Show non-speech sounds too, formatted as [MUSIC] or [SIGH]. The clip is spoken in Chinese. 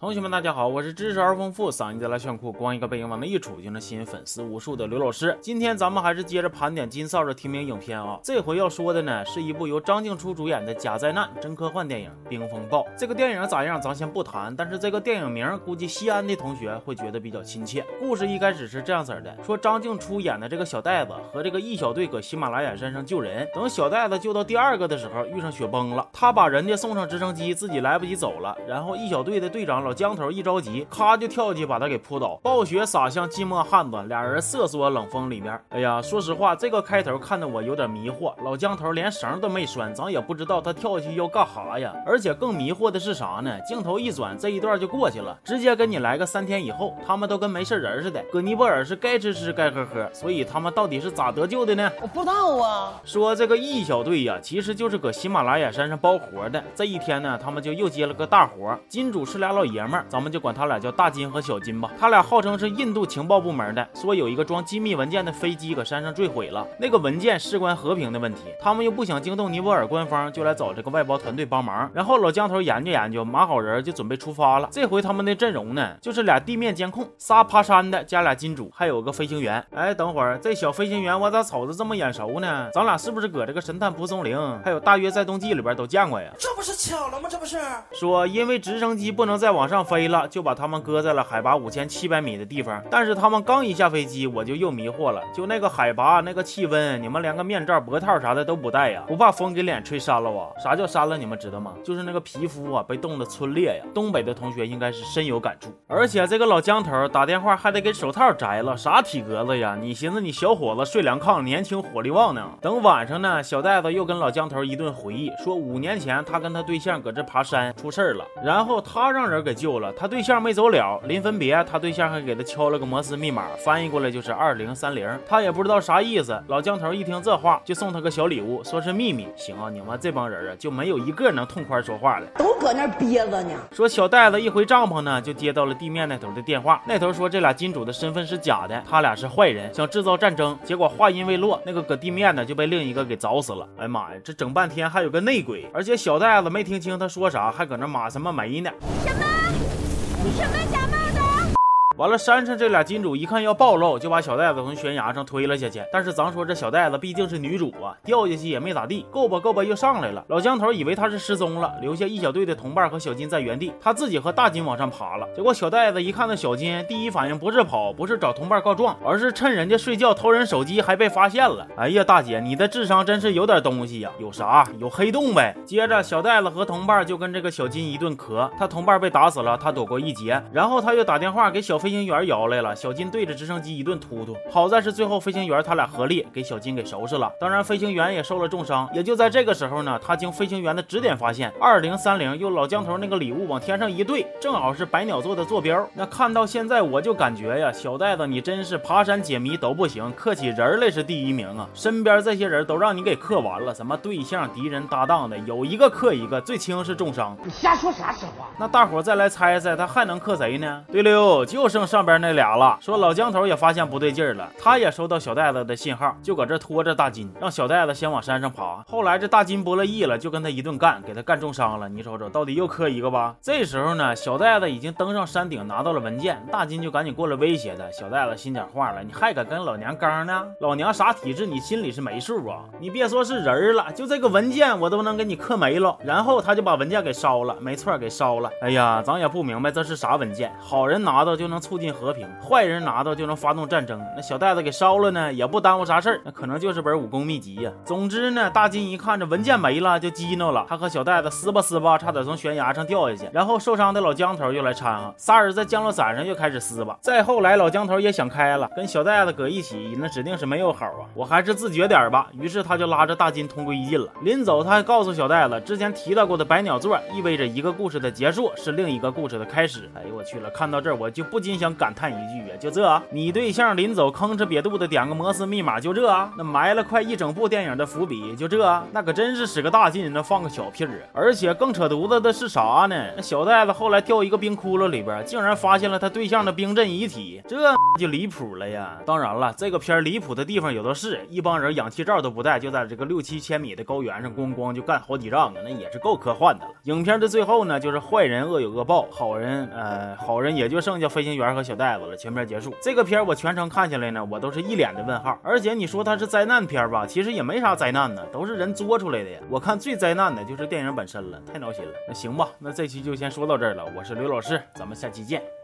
同学们，大家好，我是知识而丰富、嗓音贼拉炫酷、光一个背影往那一杵就能吸引粉丝无数的刘老师。今天咱们还是接着盘点金扫帚提名影片啊，这回要说的呢是一部由张静初主演的假灾难真科幻电影《冰风暴》。这个电影咋样，咱先不谈，但是这个电影名估计西安的同学会觉得比较亲切。故事一开始是这样子的：说张静初演的这个小袋子和这个一小队搁喜马拉雅山上救人，等小袋子救到第二个的时候遇上雪崩了，他把人家送上直升机，自己来不及走了，然后一小队的队长老姜头一着急。咔就跳起，把他给扑倒，暴雪洒向寂寞汉子，俩人瑟缩冷风里面。哎呀，说实话，这个开头看得我有点迷惑。老姜头连绳都没拴，咱也不知道他跳下去要干哈呀。而且更迷惑的是啥呢？镜头一转，这一段就过去了，直接跟你来个三天以后，他们都跟没事人似的。搁尼泊尔是该吃吃该喝喝，所以他们到底是咋得救的呢？我不知道啊。说这个易小队呀，其实就是搁喜马拉雅山上包活的。这一天呢，他们就又接了个大活，金主是俩老爷们儿，咱们就管他。他俩叫大金和小金吧，他俩号称是印度情报部门的，说有一个装机密文件的飞机搁山上坠毁了，那个文件事关和平的问题，他们又不想惊动尼泊尔官方，就来找这个外包团队帮忙。然后老姜头研究研究，码好人就准备出发了。这回他们的阵容呢，就是俩地面监控，仨爬山的加俩金主，还有个飞行员。哎，等会儿这小飞行员我咋瞅着这么眼熟呢？咱俩是不是搁这个神探蒲松龄还有大约在冬季里边都见过呀？这不是巧了吗？这不是说因为直升机不能再往上飞了，就把。他们搁在了海拔五千七百米的地方，但是他们刚一下飞机，我就又迷惑了。就那个海拔，那个气温，你们连个面罩、脖套啥的都不带呀？不怕风给脸吹扇了啊？啥叫扇了？你们知道吗？就是那个皮肤啊被冻得皴裂呀。东北的同学应该是深有感触。而且这个老姜头打电话还得给手套摘了，啥体格子呀？你寻思你小伙子睡凉炕，年轻火力旺呢？等晚上呢，小袋子又跟老姜头一顿回忆，说五年前他跟他对象搁这爬山出事了，然后他让人给救了，他对象。没走了，临分别，他对象还给他敲了个摩斯密码，翻译过来就是二零三零。他也不知道啥意思。老姜头一听这话，就送他个小礼物，说是秘密。行啊，你们这帮人啊，就没有一个能痛快说话的，都搁那憋着呢。说小袋子一回帐篷呢，就接到了地面那头的电话，那头说这俩金主的身份是假的，他俩是坏人，想制造战争。结果话音未落，那个搁地面的就被另一个给凿死了。哎呀妈呀，这整半天还有个内鬼，而且小袋子没听清他说啥，还搁那骂什么没呢？什么？什么假冒的？完了，山上这俩金主一看要暴露，就把小袋子从悬崖上推了下去。但是咱说这小袋子毕竟是女主啊，掉下去也没咋地，够吧够吧又上来了。老姜头以为他是失踪了，留下一小队的同伴和小金在原地，他自己和大金往上爬了。结果小袋子一看到小金，第一反应不是跑，不是找同伴告状，而是趁人家睡觉偷人手机，还被发现了。哎呀，大姐，你的智商真是有点东西呀！有啥？有黑洞呗。接着小袋子和同伴就跟这个小金一顿磕，他同伴被打死了，他躲过一劫。然后他又打电话给小飞。飞行员摇来了，小金对着直升机一顿突突，好在是最后飞行员他俩合力给小金给收拾了。当然，飞行员也受了重伤。也就在这个时候呢，他经飞行员的指点发现，二零三零用老姜头那个礼物往天上一对，正好是百鸟座的坐标。那看到现在，我就感觉呀，小袋子你真是爬山解谜都不行，克起人来是第一名啊！身边这些人都让你给克完了，什么对象、敌人、搭档的，有一个克一个，最轻是重伤。你瞎说啥实话？那大伙再来猜猜，他还能克谁呢？对溜，就剩。剩上边那俩了，说老姜头也发现不对劲儿了，他也收到小袋子的信号，就搁这拖着大金，让小袋子先往山上爬。后来这大金不乐意了，就跟他一顿干，给他干重伤了。你瞅瞅，到底又磕一个吧？这时候呢，小袋子已经登上山顶，拿到了文件，大金就赶紧过来威胁他。小袋子心讲话了，你还敢跟老娘刚呢？老娘啥体质，你心里是没数啊？你别说是人了，就这个文件我都能给你磕没了。然后他就把文件给烧了，没错，给烧了。哎呀，咱也不明白这是啥文件，好人拿到就能。促进和平，坏人拿到就能发动战争。那小袋子给烧了呢，也不耽误啥事儿。那可能就是本武功秘籍呀。总之呢，大金一看这文件没了，就激怒了。他和小袋子撕吧撕吧，差点从悬崖上掉下去。然后受伤的老姜头又来掺和，仨人在降落伞上又开始撕吧。再后来，老姜头也想开了，跟小袋子搁一起，那指定是没有好啊。我还是自觉点吧。于是他就拉着大金同归于尽了。临走，他还告诉小袋子，之前提到过的百鸟座意味着一个故事的结束，是另一个故事的开始。哎呦我去了，看到这儿我就不禁。真想感叹一句啊，就这，你对象临走吭哧瘪肚的点个摩斯密码，就这，那埋了快一整部电影的伏笔，就这，那可真是使个大劲，那放个小屁儿！而且更扯犊子的是啥呢？那小袋子后来掉一个冰窟窿里边，竟然发现了他对象的冰镇遗体，这 [LAUGHS] 就离谱了呀！当然了，这个片离谱的地方有的是，一帮人氧气罩都不带，就在这个六七千米的高原上咣咣就干好几仗啊，那也是够科幻的了。影片的最后呢，就是坏人恶有恶报，好人呃好人也就剩下飞行员员和小袋子了，全片结束。这个片我全程看下来呢，我都是一脸的问号。而且你说它是灾难片吧，其实也没啥灾难呢，都是人作出来的呀。我看最灾难的就是电影本身了，太闹心了。那行吧，那这期就先说到这儿了。我是刘老师，咱们下期见。